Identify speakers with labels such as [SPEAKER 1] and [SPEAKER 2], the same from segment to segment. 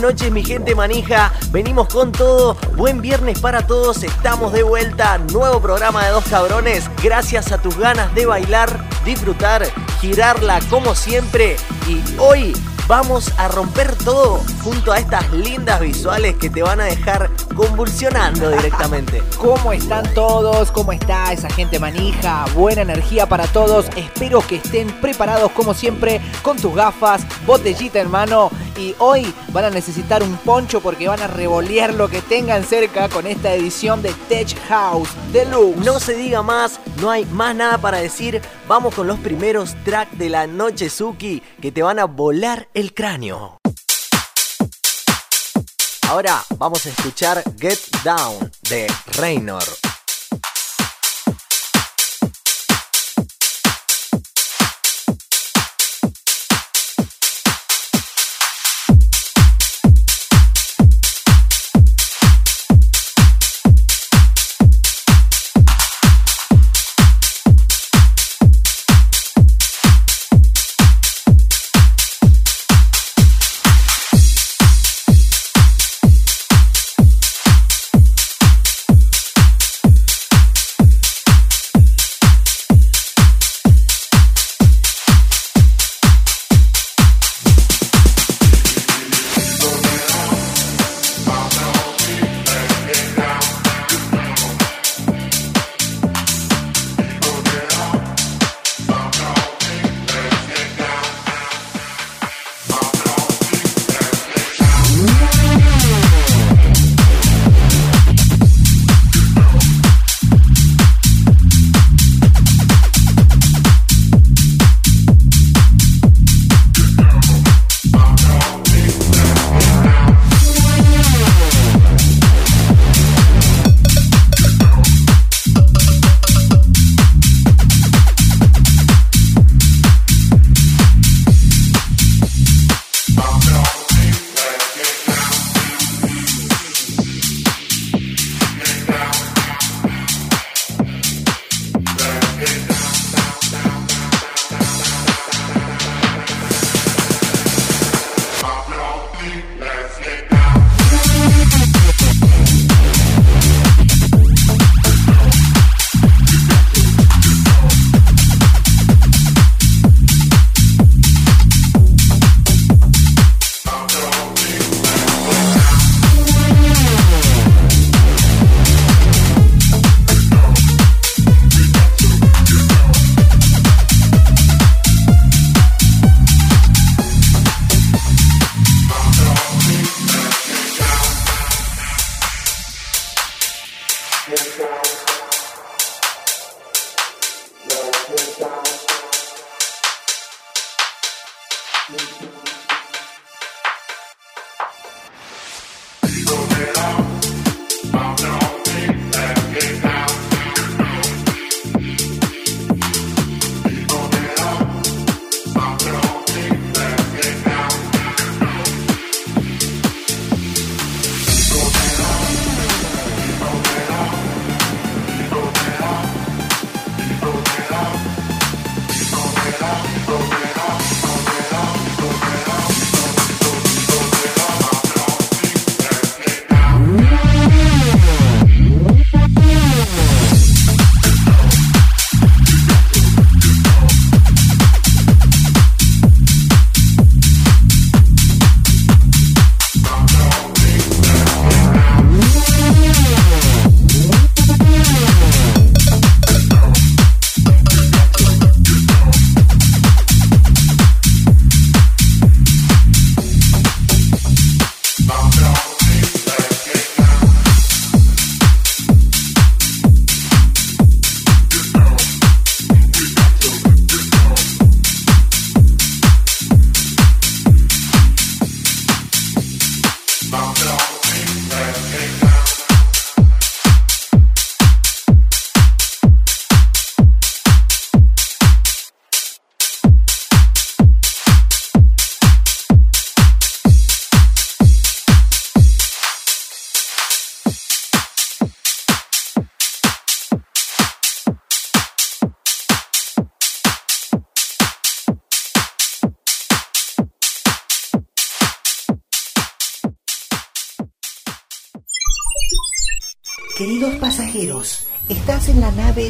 [SPEAKER 1] noches mi gente manija, venimos con todo, buen viernes para todos, estamos de vuelta, nuevo programa de dos cabrones, gracias a tus ganas de bailar, disfrutar, girarla como siempre. Y hoy vamos a romper todo junto a estas lindas visuales que te van a dejar convulsionando directamente.
[SPEAKER 2] ¿Cómo están todos? ¿Cómo está esa gente manija? Buena energía para todos. Espero que estén preparados como siempre con tus gafas, botellita en mano. Y hoy van a necesitar un poncho porque van a revolear lo que tengan cerca con esta edición de Tech House Deluxe.
[SPEAKER 1] No se diga más, no hay más nada para decir. Vamos con los primeros tracks de la noche, Suki, que te van a volar el cráneo. Ahora vamos a escuchar Get Down de Raynor.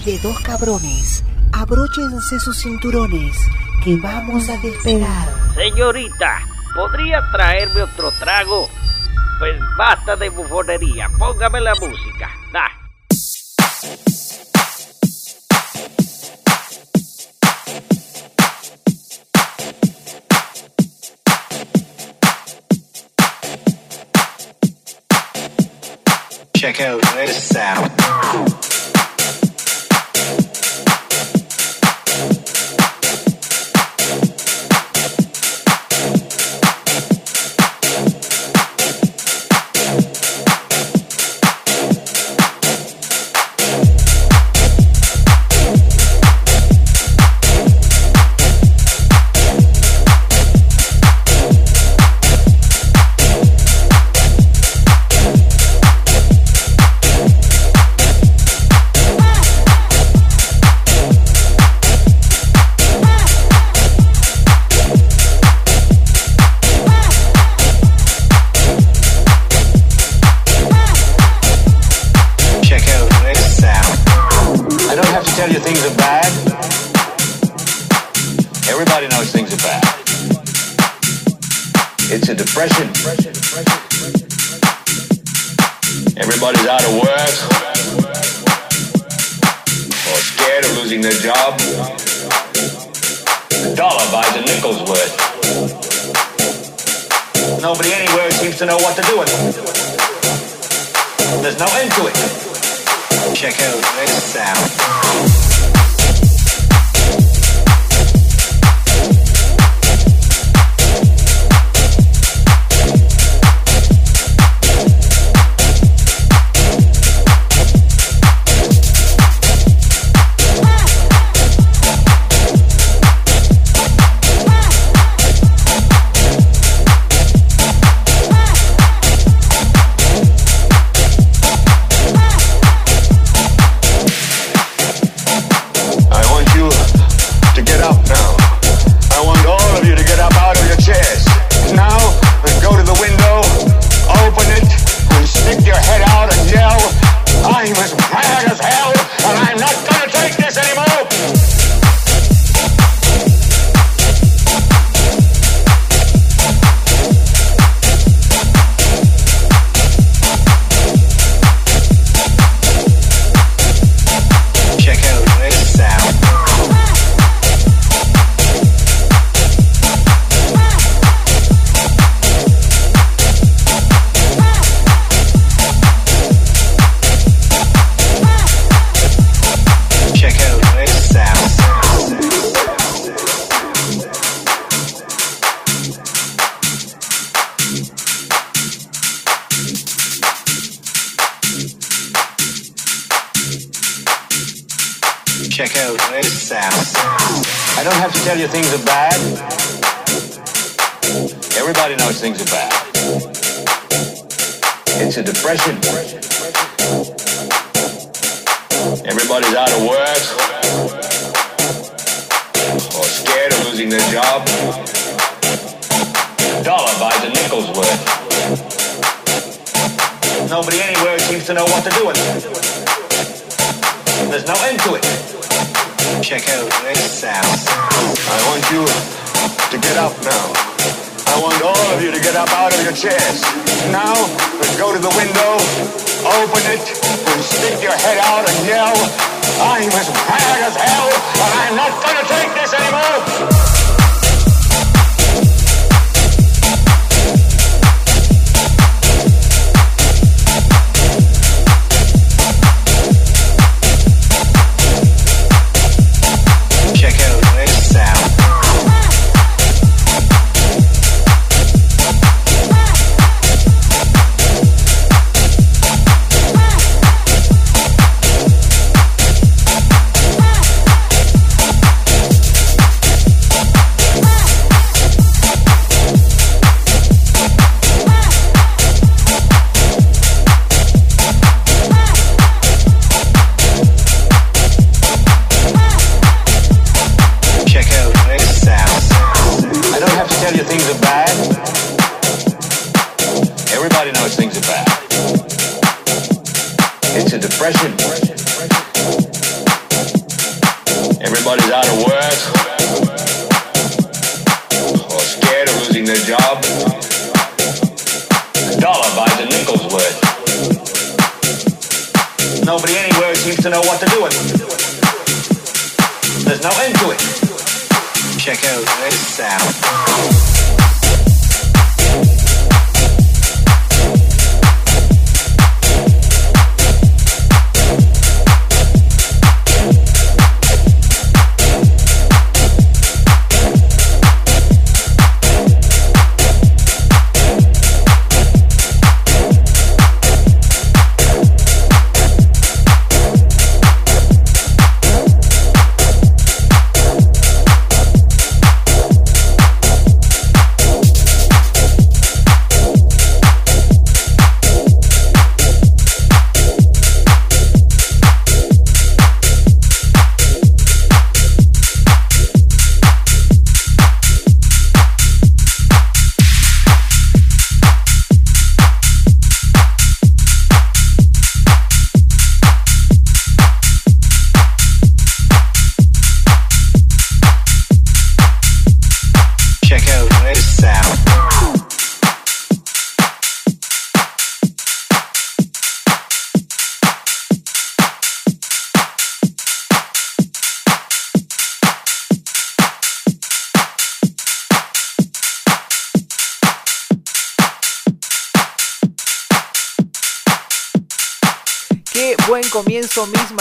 [SPEAKER 3] De dos cabrones. Abróchense sus cinturones, que vamos a despegar.
[SPEAKER 4] Señorita, ¿podría traerme otro trago? Pues basta de bufonería, póngame la música. Da.
[SPEAKER 5] Check out this sound. Things are bad. Everybody knows things are bad. It's a depression. Everybody's out of work. Or scared of losing their job. A dollar buys a nickel's worth. Nobody anywhere seems to know what to do with it. There's no end to it. Check out this sound. I don't have to tell you things are bad. Everybody knows things are bad. It's a depression. Everybody's out of work. Or scared of losing their job. Dollar buys a nickel's worth. Nobody anywhere seems to know what to do with it. There's no end to it. Check out this sound. I want you to get up now. I want all of you to get up out of your chairs. Now, let's go to the window, open it, and stick your head out and yell, I'm as mad as hell, and I'm not gonna take this anymore! Know what to do with them. There's no end to it. Check out this sound.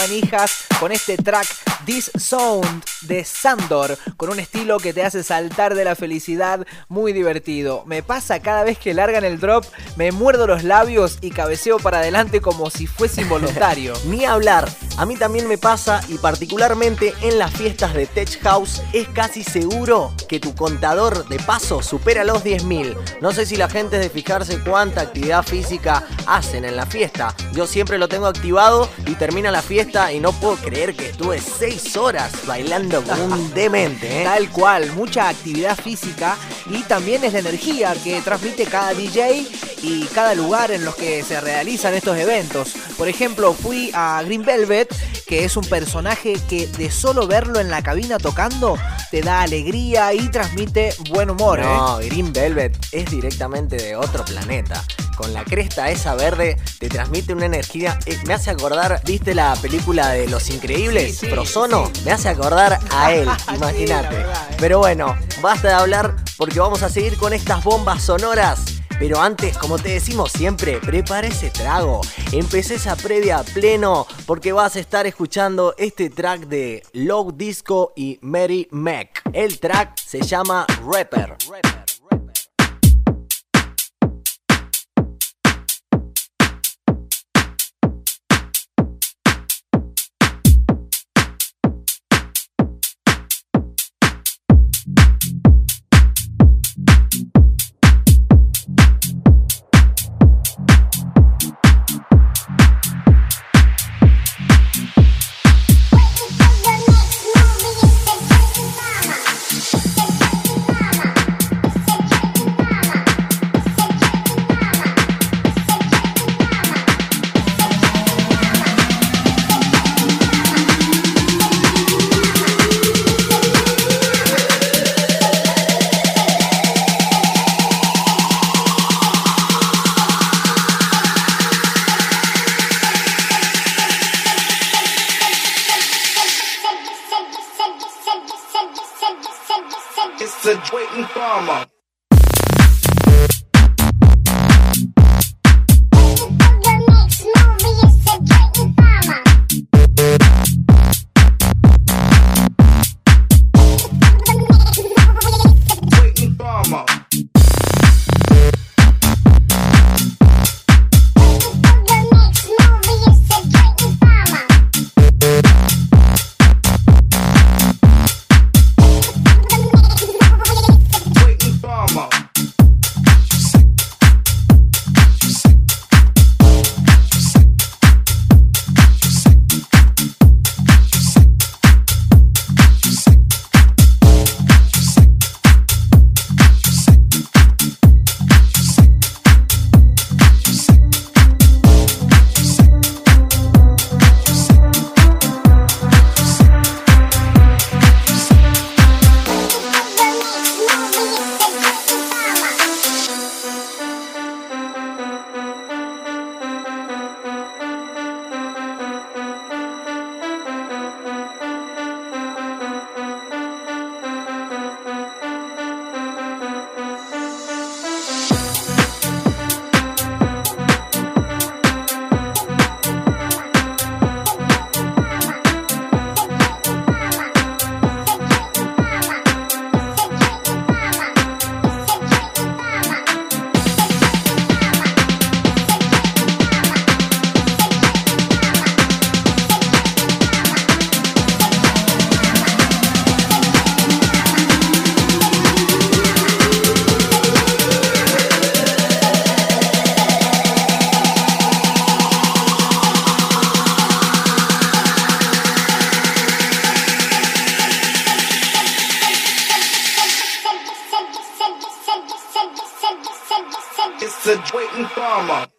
[SPEAKER 2] Manijas, con este track This Sound de Sandor, con un estilo que te hace saltar de la felicidad, muy divertido. Me pasa cada vez que largan el drop, me muerdo los labios y cabeceo para adelante como si fuese involuntario.
[SPEAKER 1] Ni hablar, a mí también me pasa y particularmente en las fiestas de Tech House es casi seguro que tu contador de paso supera los 10.000. No sé si la gente es de fijarse cuánta actividad física hacen en la fiesta. Yo siempre lo tengo activado y termina la fiesta y no puedo creer que estuve 6 horas bailando como un demente. ¿eh?
[SPEAKER 2] Tal cual, mucha actividad física y también es la energía que transmite cada DJ y cada lugar en los que se realizan estos eventos. Por ejemplo, fui a Green Velvet, que es un personaje que de solo verlo en la cabina tocando te da alegría y transmite buen humor. ¿eh?
[SPEAKER 1] No, Green Velvet es directamente de otro planeta. Con la cresta esa verde te transmite una energía. eh, me hace acordar, ¿viste la película de Los Increíbles?
[SPEAKER 2] Sí, sí,
[SPEAKER 1] Prosono.
[SPEAKER 2] sí.
[SPEAKER 1] Me hace acordar a él, imagínate.
[SPEAKER 2] eh.
[SPEAKER 1] Pero bueno, basta de hablar porque vamos a seguir con estas bombas sonoras. Pero antes, como te decimos siempre, prepara ese trago. Empecé esa previa a pleno porque vas a estar escuchando este track de Low Disco y Mary Mac. El track se llama Rapper.
[SPEAKER 6] It's a waiting farmer.
[SPEAKER 3] Toma!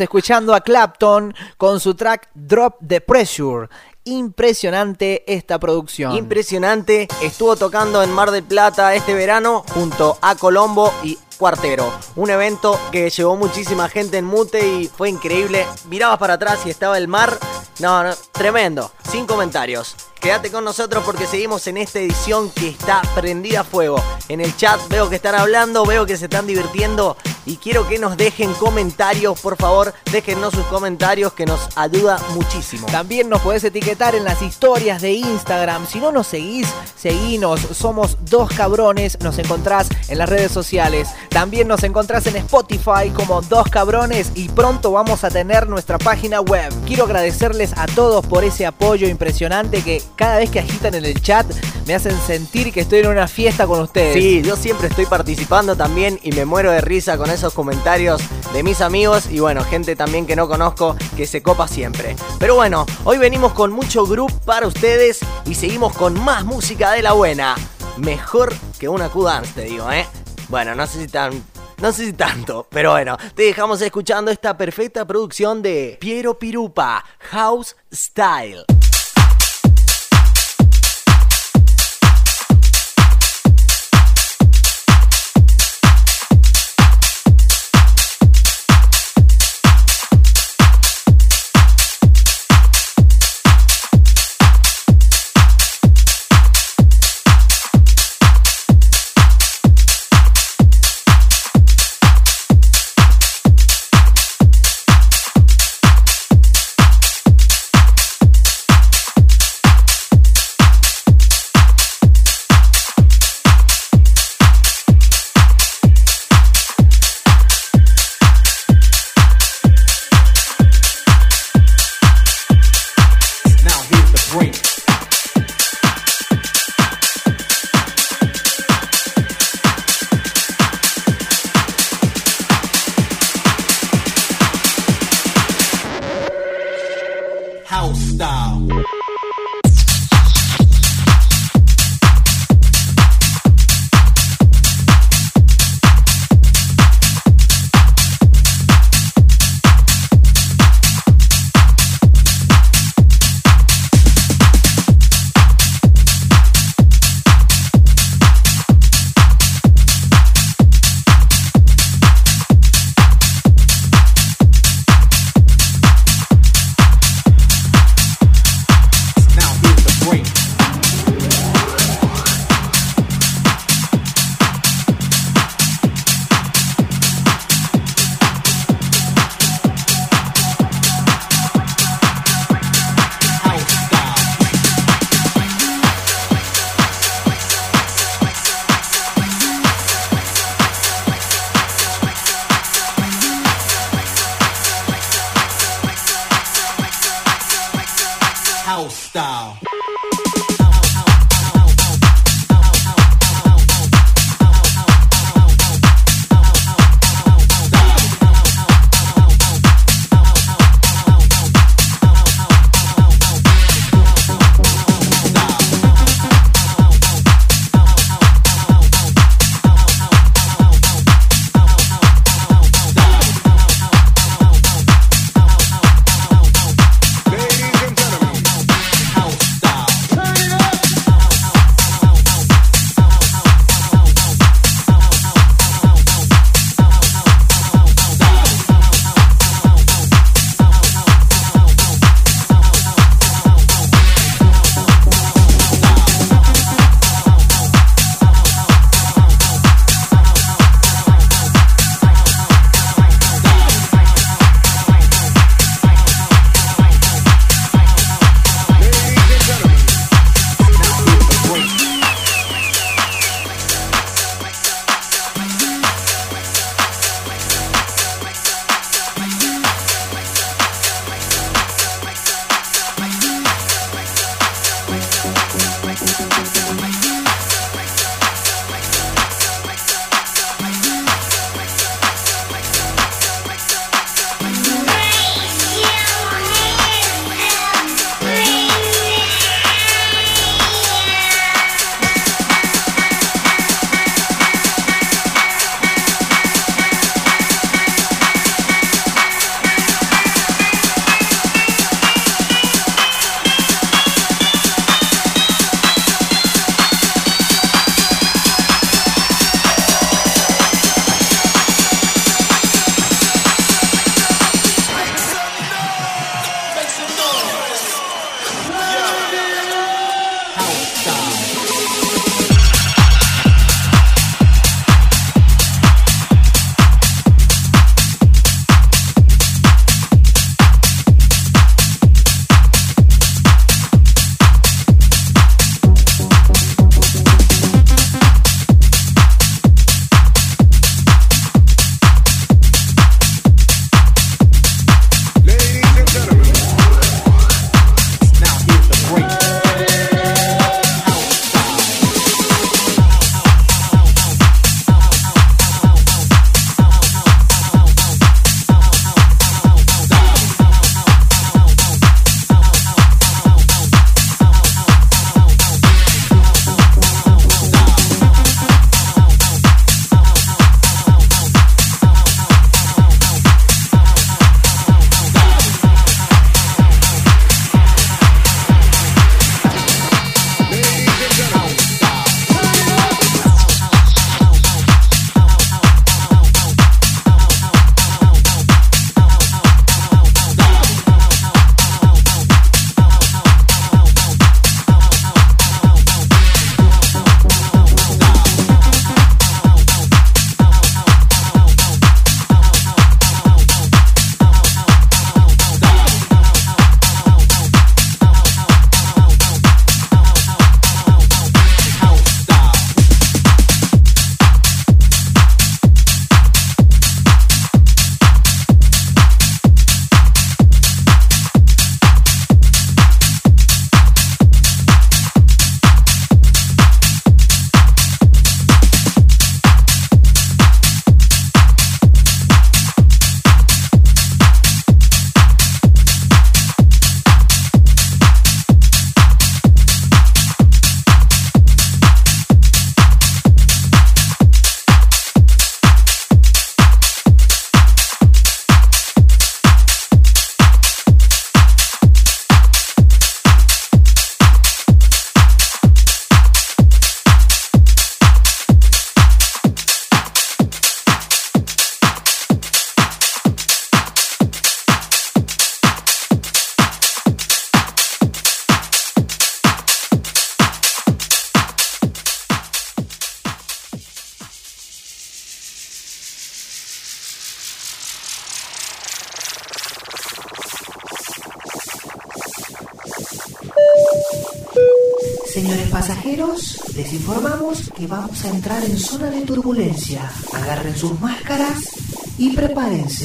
[SPEAKER 3] Escuchando
[SPEAKER 2] a Clapton con su track Drop the Pressure. Impresionante esta producción.
[SPEAKER 1] Impresionante, estuvo tocando en Mar del Plata este verano junto a Colombo y Cuartero. Un evento que llevó muchísima gente en mute y fue increíble. Mirabas para atrás y estaba el mar. No, no, tremendo. Sin comentarios. Quédate con nosotros porque seguimos en esta edición que está prendida a fuego. En el chat veo que están hablando, veo que se están divirtiendo y quiero que nos dejen comentarios, por favor, déjennos sus comentarios que nos ayuda muchísimo.
[SPEAKER 2] También nos podés etiquetar en las historias de Instagram. Si no nos seguís, seguinos. Somos dos cabrones. Nos encontrás en las redes sociales. También nos encontrás en Spotify como dos cabrones y pronto vamos a tener nuestra página web. Quiero agradecerles a todos por ese apoyo impresionante que cada vez que agitan en el chat me hacen sentir que estoy en una fiesta con ustedes.
[SPEAKER 1] Sí, yo siempre estoy participando también y me muero de risa con esos comentarios de mis amigos y bueno, gente también que no conozco que se copa siempre. Pero bueno, hoy venimos con mucho group para ustedes y seguimos con más música de la buena. Mejor que una Q-Dance, te digo, ¿eh? Bueno, no sé si tan... No sé si tanto, pero bueno, te dejamos escuchando esta perfecta producción de Piero Pirupa, House Style.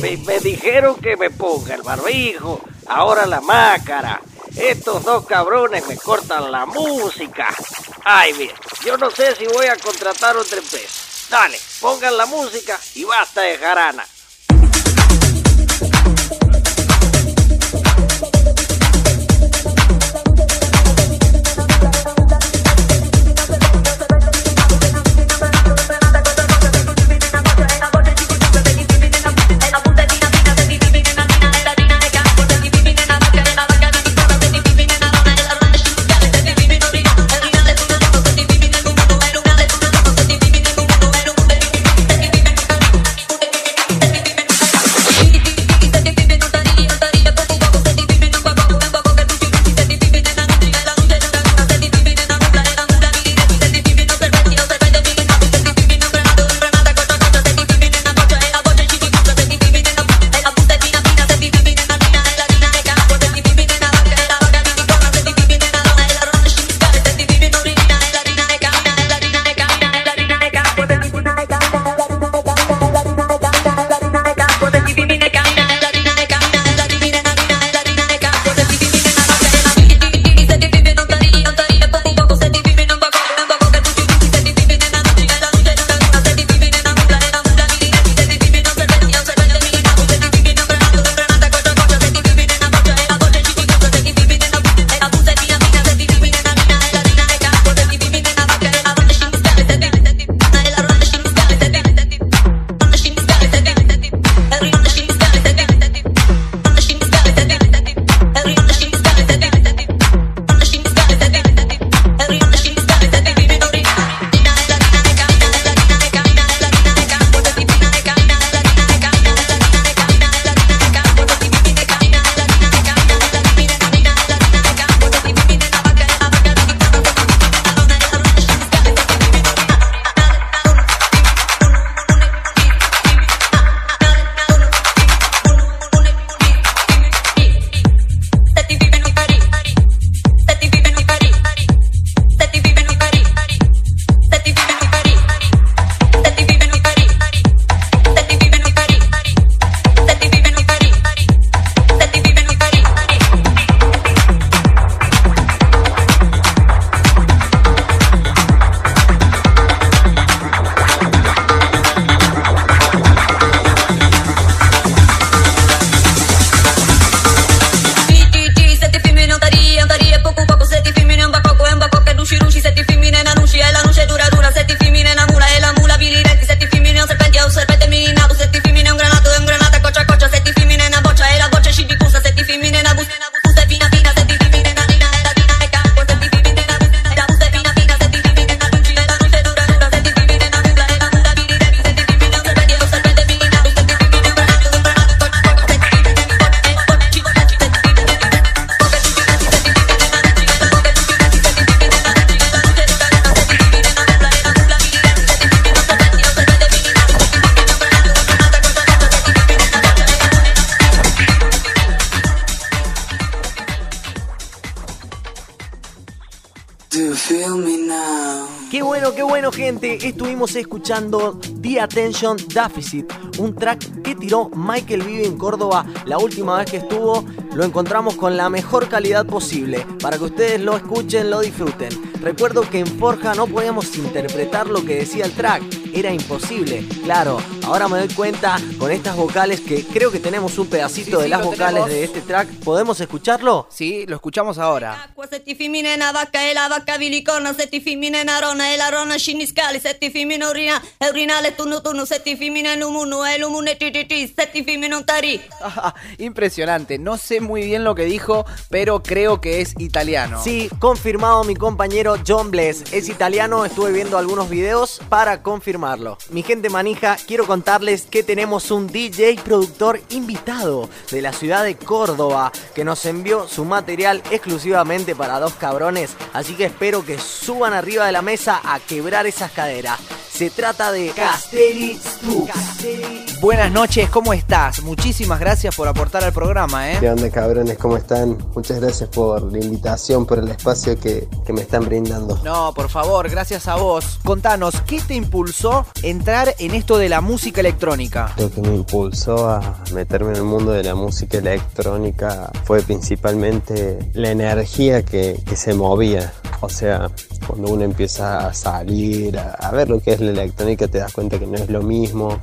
[SPEAKER 4] Me, dijeron que me ponga el barbijo, ahora la máscara. Estos dos cabrones me cortan la música. Ay, bien, yo no sé si voy a contratar otra empresa. Dale, pongan la música y basta de jarana.
[SPEAKER 1] The Attention Deficit, un track que tiró Michael Vive en Córdoba la última vez que estuvo. Lo encontramos con la mejor calidad posible para que ustedes lo escuchen, lo disfruten. Recuerdo que en Forja no podíamos interpretar lo que decía el track, era imposible. Claro, ahora me doy cuenta con estas vocales que creo que tenemos un pedacito
[SPEAKER 2] Sí,
[SPEAKER 1] de
[SPEAKER 2] sí,
[SPEAKER 1] las vocales
[SPEAKER 2] tenemos.
[SPEAKER 1] de este track. ¿Podemos escucharlo?
[SPEAKER 2] Sí, lo escuchamos ahora.
[SPEAKER 7] E e e e
[SPEAKER 2] Impresionante. No sé muy bien lo que dijo, pero creo que es italiano.
[SPEAKER 1] Sí, confirmado mi compañero John Bless. Es italiano, estuve viendo algunos videos para confirmarlo. Mi gente manija, quiero contarles que tenemos un DJ productor invitado de la ciudad de Córdoba que nos envió su material exclusivamente para dos cabrones. Así que espero que suban arriba de la mesa a quebrar esas caderas. Se trata de Castelli.
[SPEAKER 2] Buenas noches, ¿cómo estás? Muchísimas gracias por aportar al programa, ¿eh?
[SPEAKER 8] ¿Qué onda cabrones? ¿Cómo están? Muchas gracias por la invitación, por el espacio que, que me están brindando.
[SPEAKER 2] No, por favor, gracias a vos. Contanos, ¿qué te impulsó entrar en esto de la música electrónica?
[SPEAKER 8] Lo que me impulsó a meterme en el mundo de la música electrónica fue principalmente la energía que, que se movía. O sea, cuando uno empieza a salir, a, a ver lo que es la electrónica, te das cuenta que no es lo mismo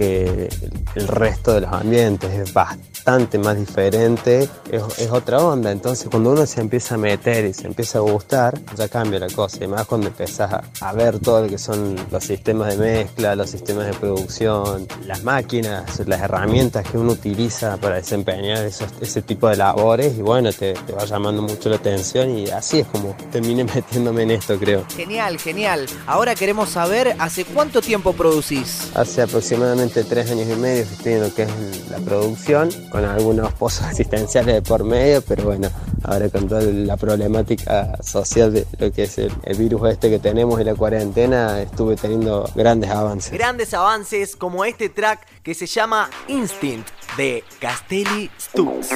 [SPEAKER 8] que el, resto de los ambientes, es bastante más diferente, es, es otra onda. Entonces, cuando uno se empieza a meter y se empieza a gustar, ya cambia la cosa. Y más cuando empezás a, a ver todo lo que son los sistemas de mezcla, los sistemas de producción, las máquinas, las herramientas que uno utiliza para desempeñar esos, ese tipo de labores. Y bueno, te, te va llamando mucho la atención y así es como terminé metiéndome en esto, creo.
[SPEAKER 2] Genial, genial. Ahora queremos saber, ¿hace cuánto tiempo producís?
[SPEAKER 8] Hace aproximadamente tres años y medio que estoy en lo que es la producción, con algunos pozos asistenciales de por medio, pero bueno, ahora con toda la problemática social de lo que es el, el virus este que tenemos y la cuarentena, estuve teniendo grandes avances.
[SPEAKER 1] Grandes avances como este track que se llama Instinct de Castelli Stux.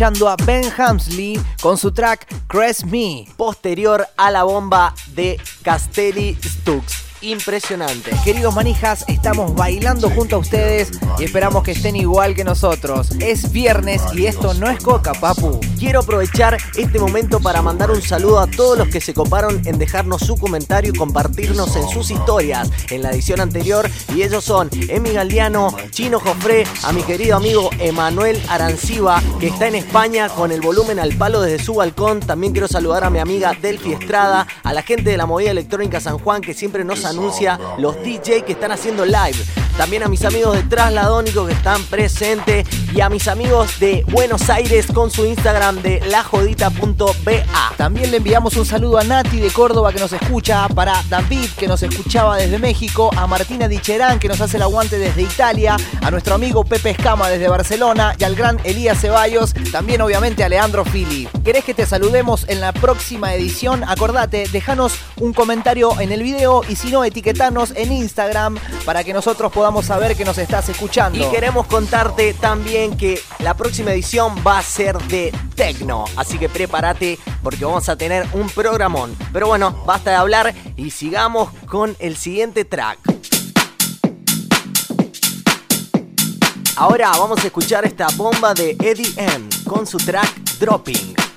[SPEAKER 1] Escuchando
[SPEAKER 2] a Ben Hamsley con su track Crest Me.
[SPEAKER 1] Posterior a la bomba de Castelli Stux. Impresionante.
[SPEAKER 2] Queridos manijas, estamos bailando junto a ustedes y esperamos que estén igual que nosotros. Es viernes y esto no es coca, papu.
[SPEAKER 1] Quiero aprovechar este momento para mandar un saludo a todos los que se coparon en dejarnos su comentario y compartirnos en sus historias en la edición anterior. Y ellos son Emi Galdiano, Chino Jofré, a mi querido amigo Emanuel Aranciba, que está en España con el volumen al palo desde su balcón. También quiero saludar a mi amiga Delphi Estrada, a la gente de la movida electrónica San Juan que siempre nos anuncia los DJ que están haciendo live. También a mis amigos de Trasladónico que están presentes y a mis amigos de Buenos Aires con su Instagram de lajodita.ba.
[SPEAKER 2] También le enviamos un saludo a Nati de Córdoba que nos escucha, para David que nos escuchaba desde México, a Martina Dicherán que nos hace el aguante desde Italia, a nuestro amigo Pepe Escama desde Barcelona y al gran Elías Ceballos, también obviamente a Leandro Fili. ¿Querés que te saludemos en la próxima edición? Acordate, déjanos un comentario en el video y si no, etiquetanos en Instagram para que nosotros podamos saber que nos estás escuchando.
[SPEAKER 1] Y queremos contarte también que la próxima edición va a ser de Tecno. Así que prepárate porque vamos a tener un programón. Pero bueno, basta de hablar y sigamos con el siguiente track. Ahora vamos a escuchar esta bomba de Eddie M con su track Dropping.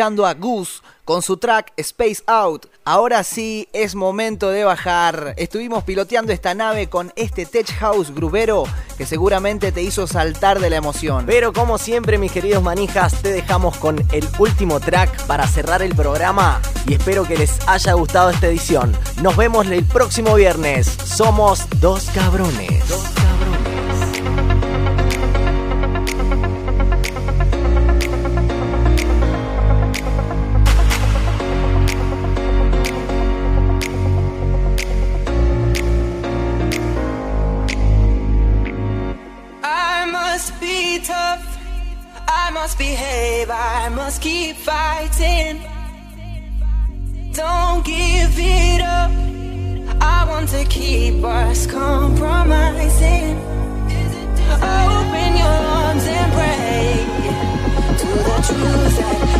[SPEAKER 9] A
[SPEAKER 2] Goose con su track Space Out. Ahora sí es momento de bajar. Estuvimos piloteando esta nave con este Tech House grubero que seguramente te hizo saltar de la emoción.
[SPEAKER 1] Pero como siempre, mis queridos manijas, te dejamos con el último track para cerrar el programa y espero que les haya gustado esta edición. Nos vemos el próximo viernes. Somos dos cabrones.
[SPEAKER 10] must keep fighting. Don't give it up. I want to keep us compromising. Open your arms and pray to the truth